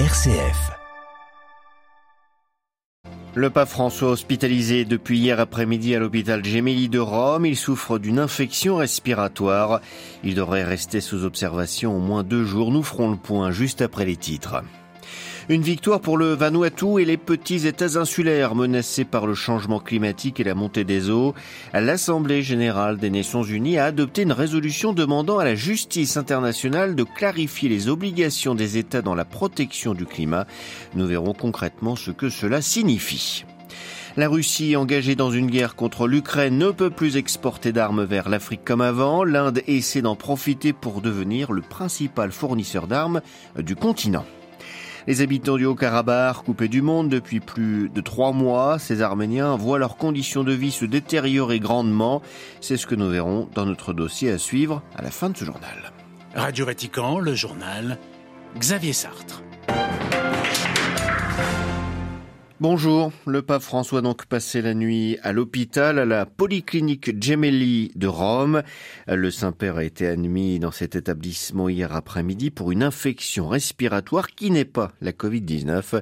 RCF. Le pape François hospitalisé depuis hier après-midi à l'hôpital Gemelli de Rome. Il souffre d'une infection respiratoire. Il devrait rester sous observation au moins deux jours. Nous ferons le point juste après les titres. Une victoire pour le Vanuatu et les petits États insulaires menacés par le changement climatique et la montée des eaux. L'Assemblée générale des Nations unies a adopté une résolution demandant à la justice internationale de clarifier les obligations des États dans la protection du climat. Nous verrons concrètement ce que cela signifie. La Russie, engagée dans une guerre contre l'Ukraine, ne peut plus exporter d'armes vers l'Afrique comme avant. L'Inde essaie d'en profiter pour devenir le principal fournisseur d'armes du continent. Les habitants du Haut-Karabakh, coupés du monde depuis plus de trois mois, ces Arméniens voient leurs conditions de vie se détériorer grandement. C'est ce que nous verrons dans notre dossier à suivre à la fin de ce journal. Radio Vatican, le journal, Xavier Sartre. Bonjour, le pape François a donc passé la nuit à l'hôpital, à la polyclinique Gemelli de Rome. Le Saint-Père a été admis dans cet établissement hier après-midi pour une infection respiratoire qui n'est pas la Covid-19.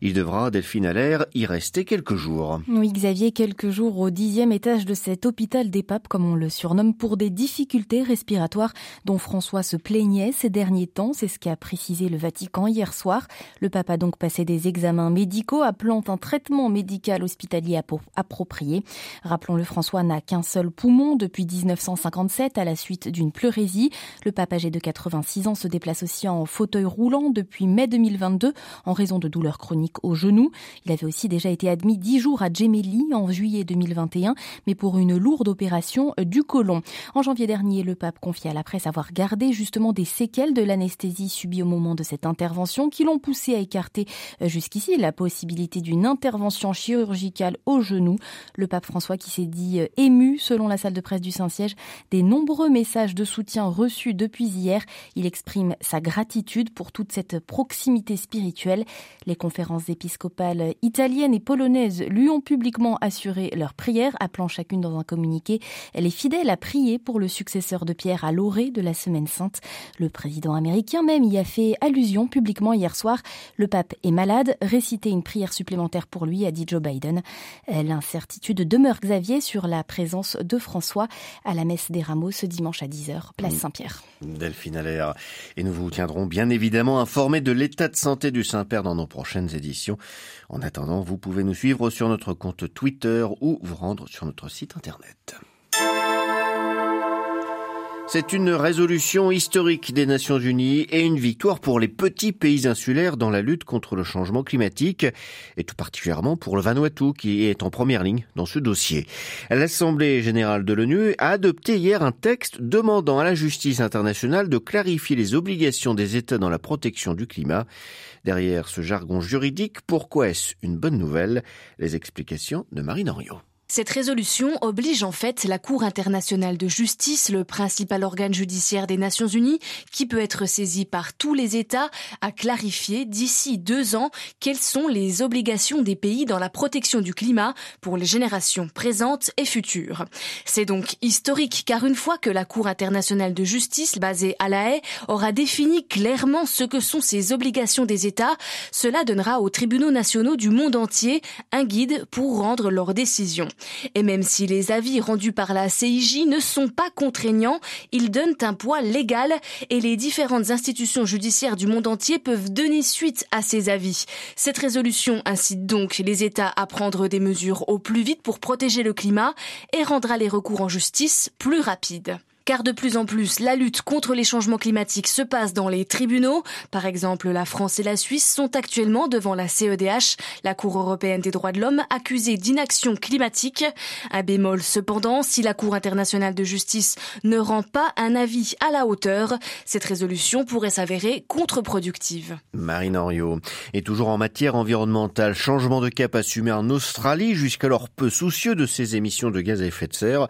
Il devra, Delphine Allaire, y rester quelques jours. Oui, Xavier, quelques jours au dixième étage de cet hôpital des papes, comme on le surnomme, pour des difficultés respiratoires dont François se plaignait ces derniers temps. C'est ce qu'a précisé le Vatican hier soir. Le pape a donc passé des examens médicaux appelant un traitement médical hospitalier approprié. Rappelons-le, François n'a qu'un seul poumon depuis 1957 à la suite d'une pleurésie. Le pape âgé de 86 ans se déplace aussi en fauteuil roulant depuis mai 2022 en raison de douleurs chroniques au genou. Il avait aussi déjà été admis 10 jours à Gemelli en juillet 2021, mais pour une lourde opération du côlon. En janvier dernier, le pape confiait à la presse avoir gardé justement des séquelles de l'anesthésie subie au moment de cette intervention qui l'ont poussé à écarter euh, jusqu'ici la possibilité d'une intervention chirurgicale au genou. Le pape François qui s'est dit euh, ému, selon la salle de presse du Saint-Siège, des nombreux messages de soutien reçus depuis hier. Il exprime sa gratitude pour toute cette proximité spirituelle. Les conférences épiscopales italiennes et polonaises lui ont publiquement assuré leur prière, appelant chacune dans un communiqué les fidèles à prier pour le successeur de Pierre à l'orée de la Semaine Sainte. Le président américain même y a fait allusion publiquement hier soir. Le pape est malade, récité une prière supplémentaire supplémentaire pour lui, a dit Joe Biden. L'incertitude demeure, Xavier, sur la présence de François à la messe des rameaux ce dimanche à 10h, place Saint-Pierre. Delphine Allaire. Et nous vous tiendrons bien évidemment informés de l'état de santé du Saint-Père dans nos prochaines éditions. En attendant, vous pouvez nous suivre sur notre compte Twitter ou vous rendre sur notre site internet. C'est une résolution historique des Nations Unies et une victoire pour les petits pays insulaires dans la lutte contre le changement climatique, et tout particulièrement pour le Vanuatu qui est en première ligne dans ce dossier. L'Assemblée générale de l'ONU a adopté hier un texte demandant à la justice internationale de clarifier les obligations des États dans la protection du climat. Derrière ce jargon juridique, pourquoi est-ce une bonne nouvelle? Les explications de Marine Henriot. Cette résolution oblige en fait la Cour internationale de justice, le principal organe judiciaire des Nations Unies, qui peut être saisi par tous les États, à clarifier d'ici deux ans quelles sont les obligations des pays dans la protection du climat pour les générations présentes et futures. C'est donc historique car une fois que la Cour internationale de justice, basée à La Haye, aura défini clairement ce que sont ces obligations des États, cela donnera aux tribunaux nationaux du monde entier un guide pour rendre leurs décisions. Et même si les avis rendus par la CIJ ne sont pas contraignants, ils donnent un poids légal et les différentes institutions judiciaires du monde entier peuvent donner suite à ces avis. Cette résolution incite donc les États à prendre des mesures au plus vite pour protéger le climat et rendra les recours en justice plus rapides car de plus en plus la lutte contre les changements climatiques se passe dans les tribunaux. Par exemple, la France et la Suisse sont actuellement devant la CEDH, la Cour européenne des droits de l'homme, accusée d'inaction climatique. Un bémol cependant, si la Cour internationale de justice ne rend pas un avis à la hauteur, cette résolution pourrait s'avérer contre-productive. Marine toujours en matière environnementale, changement de cap assumé en Australie, jusqu'alors peu soucieux de ses émissions de gaz à effet de serre.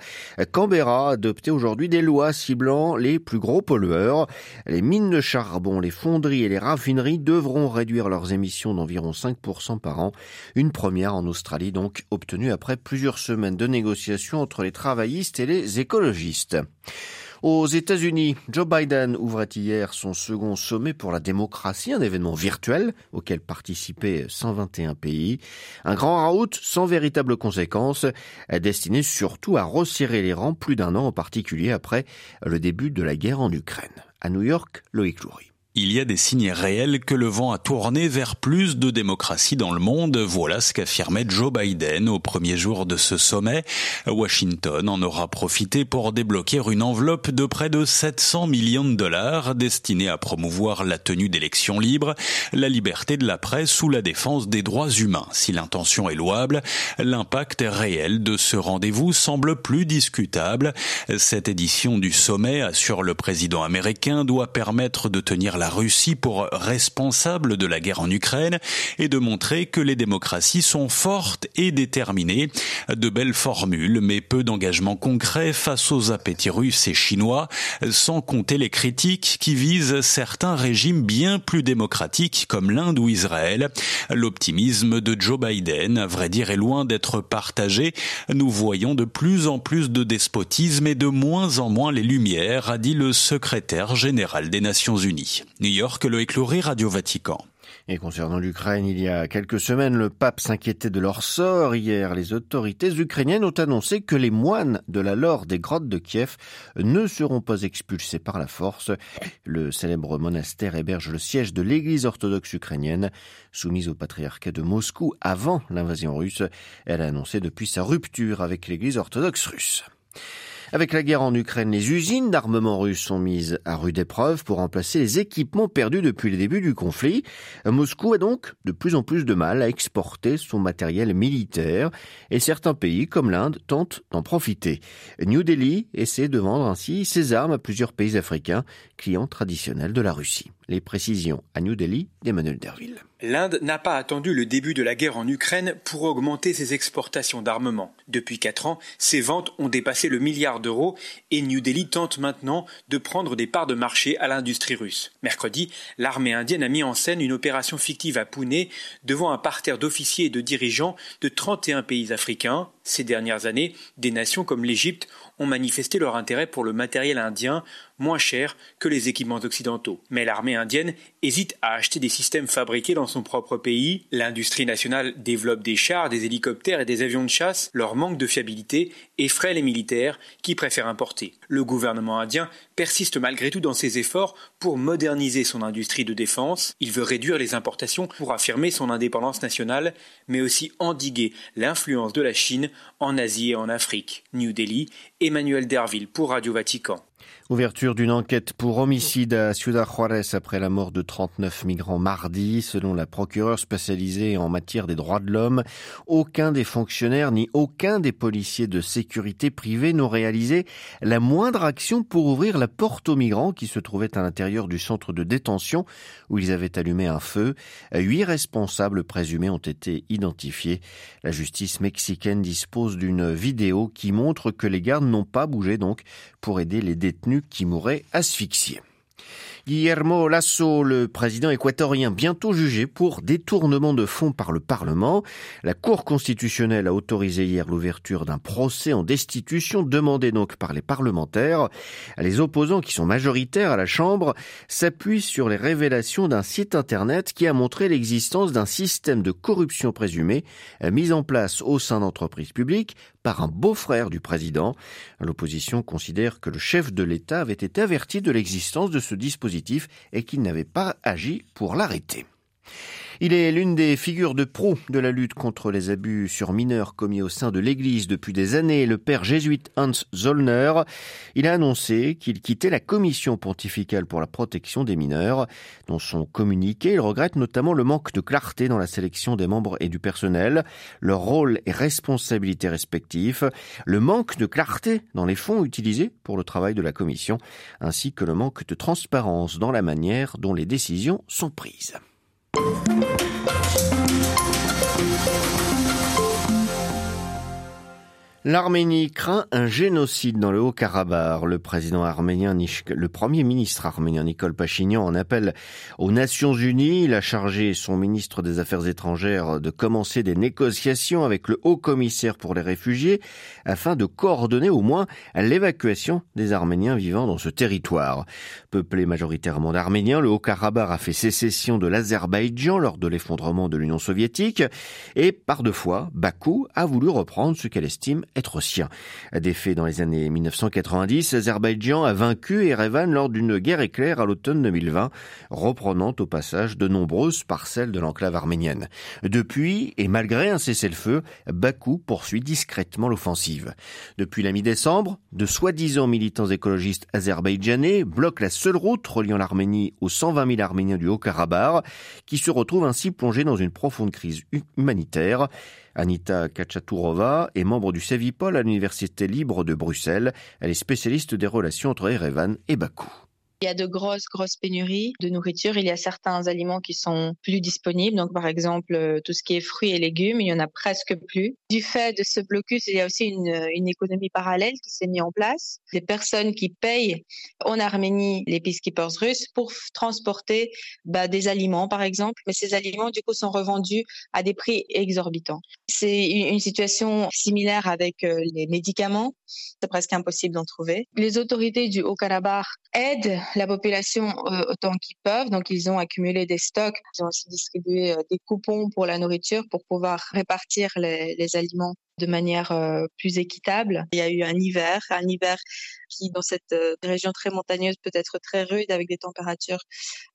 Canberra a adopté aujourd'hui des ciblant les plus gros pollueurs. Les mines de charbon, les fonderies et les raffineries devront réduire leurs émissions d'environ 5% par an. Une première en Australie donc obtenue après plusieurs semaines de négociations entre les travaillistes et les écologistes. Aux États-Unis, Joe Biden ouvrait hier son second sommet pour la démocratie, un événement virtuel auquel participaient 121 pays. Un grand route sans véritable conséquence, destiné surtout à resserrer les rangs plus d'un an en particulier après le début de la guerre en Ukraine. À New York, Loïc Loury. Il y a des signes réels que le vent a tourné vers plus de démocratie dans le monde. Voilà ce qu'affirmait Joe Biden au premier jour de ce sommet. Washington en aura profité pour débloquer une enveloppe de près de 700 millions de dollars destinée à promouvoir la tenue d'élections libres, la liberté de la presse ou la défense des droits humains. Si l'intention est louable, l'impact réel de ce rendez-vous semble plus discutable. Cette édition du sommet, assure le président américain, doit permettre de tenir la Russie pour responsable de la guerre en Ukraine et de montrer que les démocraties sont fortes et déterminées. De belles formules, mais peu d'engagement concret face aux appétits russes et chinois, sans compter les critiques qui visent certains régimes bien plus démocratiques comme l'Inde ou Israël. L'optimisme de Joe Biden, à vrai dire, est loin d'être partagé. Nous voyons de plus en plus de despotisme et de moins en moins les lumières, a dit le secrétaire général des Nations Unies. New York, Loïc Loury, Radio Vatican. Et concernant l'Ukraine, il y a quelques semaines, le pape s'inquiétait de leur sort. Hier, les autorités ukrainiennes ont annoncé que les moines de la lore des grottes de Kiev ne seront pas expulsés par la force. Le célèbre monastère héberge le siège de l'église orthodoxe ukrainienne, soumise au patriarcat de Moscou avant l'invasion russe. Elle a annoncé depuis sa rupture avec l'église orthodoxe russe. Avec la guerre en Ukraine, les usines d'armement russes sont mises à rude épreuve pour remplacer les équipements perdus depuis le début du conflit. Moscou a donc de plus en plus de mal à exporter son matériel militaire et certains pays comme l'Inde tentent d'en profiter. New Delhi essaie de vendre ainsi ses armes à plusieurs pays africains, clients traditionnels de la Russie. Les précisions à New Delhi d'Emmanuel Derville. L'Inde n'a pas attendu le début de la guerre en Ukraine pour augmenter ses exportations d'armement. Depuis quatre ans, ses ventes ont dépassé le milliard d'euros et New Delhi tente maintenant de prendre des parts de marché à l'industrie russe. Mercredi, l'armée indienne a mis en scène une opération fictive à Pune devant un parterre d'officiers et de dirigeants de 31 pays africains. Ces dernières années, des nations comme l'Égypte ont manifesté leur intérêt pour le matériel indien moins cher que les équipements occidentaux. Mais l'armée indienne hésite à acheter des systèmes fabriqués dans son propre pays. L'industrie nationale développe des chars, des hélicoptères et des avions de chasse. Leur manque de fiabilité effraie les militaires qui préfèrent importer. Le gouvernement indien persiste malgré tout dans ses efforts pour moderniser son industrie de défense. Il veut réduire les importations pour affirmer son indépendance nationale, mais aussi endiguer l'influence de la Chine en Asie et en Afrique. New Delhi, Emmanuel Derville pour Radio Vatican. Ouverture d'une enquête pour homicide à Ciudad Juarez après la mort de 39 migrants mardi. Selon la procureure spécialisée en matière des droits de l'homme, aucun des fonctionnaires ni aucun des policiers de sécurité privée n'ont réalisé la moindre action pour ouvrir la porte aux migrants qui se trouvaient à l'intérieur du centre de détention où ils avaient allumé un feu. Huit responsables présumés ont été identifiés. La justice mexicaine dispose d'une vidéo qui montre que les gardes n'ont pas bougé donc pour aider les détenus qui mouraient asphyxiés. Guillermo Lasso, le président équatorien, bientôt jugé pour détournement de fonds par le Parlement. La Cour constitutionnelle a autorisé hier l'ouverture d'un procès en destitution demandé donc par les parlementaires. Les opposants, qui sont majoritaires à la Chambre, s'appuient sur les révélations d'un site internet qui a montré l'existence d'un système de corruption présumé mis en place au sein d'entreprises publiques par un beau-frère du président. L'opposition considère que le chef de l'État avait été averti de l'existence de ce dispositif et qu'il n'avait pas agi pour l'arrêter. Il est l'une des figures de proue de la lutte contre les abus sur mineurs commis au sein de l'Église depuis des années, le père jésuite Hans Zollner. Il a annoncé qu'il quittait la commission pontificale pour la protection des mineurs. Dans son communiqué, il regrette notamment le manque de clarté dans la sélection des membres et du personnel, leur rôle et responsabilités respectifs, le manque de clarté dans les fonds utilisés pour le travail de la commission, ainsi que le manque de transparence dans la manière dont les décisions sont prises. L'Arménie craint un génocide dans le Haut-Karabakh. Le président arménien, le premier ministre arménien Nicole Pachignan en appelle aux Nations Unies. Il a chargé son ministre des Affaires étrangères de commencer des négociations avec le haut commissaire pour les réfugiés afin de coordonner au moins l'évacuation des Arméniens vivant dans ce territoire. Peuplé majoritairement d'Arméniens, le Haut-Karabakh a fait sécession de l'Azerbaïdjan lors de l'effondrement de l'Union soviétique et par deux fois, Bakou a voulu reprendre ce qu'elle estime être sien. Des faits dans les années 1990, l'Azerbaïdjan a vaincu Erevan lors d'une guerre éclair à l'automne 2020, reprenant au passage de nombreuses parcelles de l'enclave arménienne. Depuis, et malgré un cessez-le-feu, Bakou poursuit discrètement l'offensive. Depuis la mi-décembre, de soi-disant militants écologistes azerbaïdjanais bloquent la seule route reliant l'Arménie aux 120 000 Arméniens du Haut-Karabakh, qui se retrouvent ainsi plongés dans une profonde crise humanitaire. Anita Kachatourova est membre du Sevipol à l'Université libre de Bruxelles. Elle est spécialiste des relations entre Erevan et Bakou. Il y a de grosses, grosses pénuries de nourriture. Il y a certains aliments qui sont plus disponibles. Donc, par exemple, euh, tout ce qui est fruits et légumes, il y en a presque plus. Du fait de ce blocus, il y a aussi une, économie parallèle qui s'est mise en place. Des personnes qui payent en Arménie les peacekeepers russes pour transporter bah, des aliments, par exemple. Mais ces aliments, du coup, sont revendus à des prix exorbitants. C'est une, situation similaire avec euh, les médicaments. C'est presque impossible d'en trouver. Les autorités du Haut-Karabakh aident la population euh, autant qu'ils peuvent. Donc, ils ont accumulé des stocks. Ils ont aussi distribué euh, des coupons pour la nourriture pour pouvoir répartir les, les aliments de manière euh, plus équitable. Il y a eu un hiver, un hiver qui, dans cette euh, région très montagneuse, peut être très rude avec des températures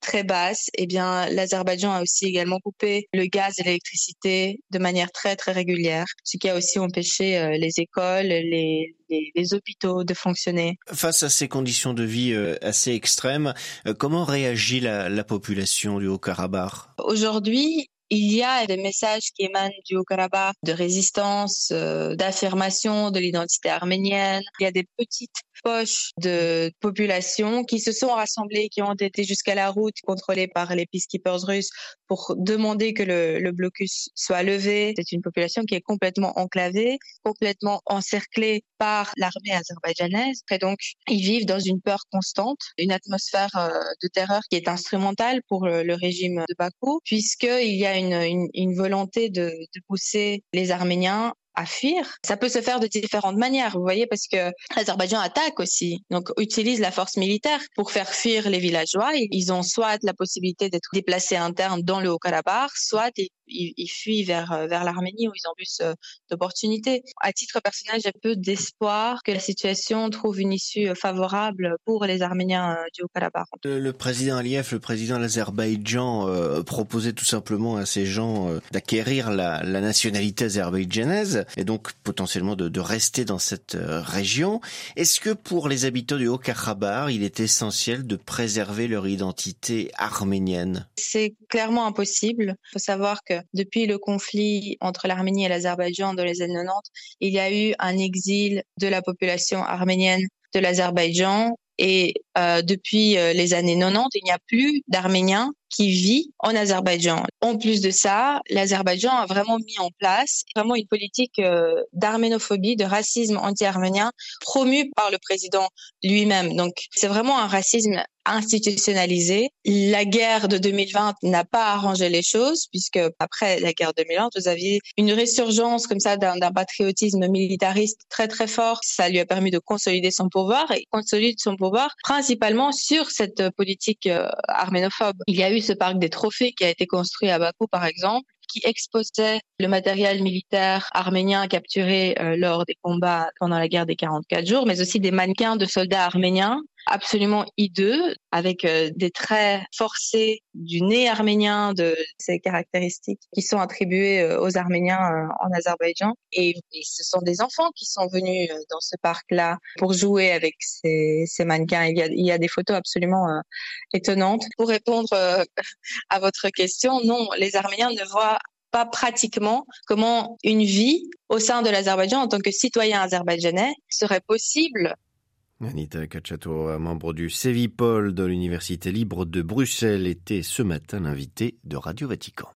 très basses. Eh bien, l'Azerbaïdjan a aussi également coupé le gaz et l'électricité de manière très, très régulière, ce qui a aussi empêché euh, les écoles, les, les, hôpitaux de fonctionner. Face à ces conditions de vie assez extrêmes, comment réagit la, la population du Haut-Karabakh? Aujourd'hui, il y a des messages qui émanent du Haut-Karabakh de résistance, euh, d'affirmation de l'identité arménienne. Il y a des petites poches de population qui se sont rassemblées, qui ont été jusqu'à la route contrôlée par les peacekeepers russes pour demander que le, le blocus soit levé. C'est une population qui est complètement enclavée, complètement encerclée par l'armée azerbaïdjanaise. Et donc, ils vivent dans une peur constante, une atmosphère euh, de terreur qui est instrumentale pour le, le régime de Bakou, puisqu'il y a une, volonté de pousser les Arméniens à fuir. Ça peut se faire de différentes manières, vous voyez, parce que l'Azerbaïdjan attaque aussi, donc utilise la force militaire pour faire fuir les villageois. Ils ont soit la possibilité d'être déplacés internes dans le Haut-Karabakh, soit ils, fuient vers, euh, vers l'Arménie où ils ont plus euh, d'opportunités. À titre personnel, j'ai peu d'espoir que la situation trouve une issue euh, favorable pour les Arméniens du Haut-Karabakh. Le, président Aliyev, le président de l'Azerbaïdjan, proposait tout simplement à ces gens d'acquérir la, la, nationalité azerbaïdjanaise et donc potentiellement de, rester dans cette région. Est-ce que pour les habitants du Haut-Karabakh, il est essentiel de préserver leur identité arménienne? C'est clairement impossible. Il faut savoir que depuis le conflit entre l'Arménie et l'Azerbaïdjan dans les années 90, il y a eu un exil de la population arménienne de l'Azerbaïdjan et euh, depuis euh, les années 90, il n'y a plus d'Arméniens qui vit en Azerbaïdjan. En plus de ça, l'Azerbaïdjan a vraiment mis en place vraiment une politique euh, d'arménophobie, de racisme anti-arménien promue par le président lui-même. Donc c'est vraiment un racisme institutionnalisé. La guerre de 2020 n'a pas arrangé les choses puisque après la guerre de 2020, vous aviez une résurgence comme ça d'un patriotisme militariste très très fort. Ça lui a permis de consolider son pouvoir et consolide son pouvoir sur cette politique euh, arménophobe. Il y a eu ce parc des trophées qui a été construit à Bakou, par exemple, qui exposait le matériel militaire arménien capturé euh, lors des combats pendant la guerre des 44 jours, mais aussi des mannequins de soldats arméniens absolument hideux, avec euh, des traits forcés du nez arménien, de ces caractéristiques qui sont attribuées euh, aux Arméniens en Azerbaïdjan. Et, ce sont des enfants qui sont venus dans ce parc-là pour jouer avec ces, mannequins. Il y, a, des photos absolument étonnantes. Pour répondre à votre question, non, les Arméniens ne voient pas pratiquement comment une vie au sein de l'Azerbaïdjan en tant que citoyen azerbaïdjanais serait possible. Anita Kachato, membre du Sevipol de l'Université libre de Bruxelles, était ce matin l'invité de Radio Vatican.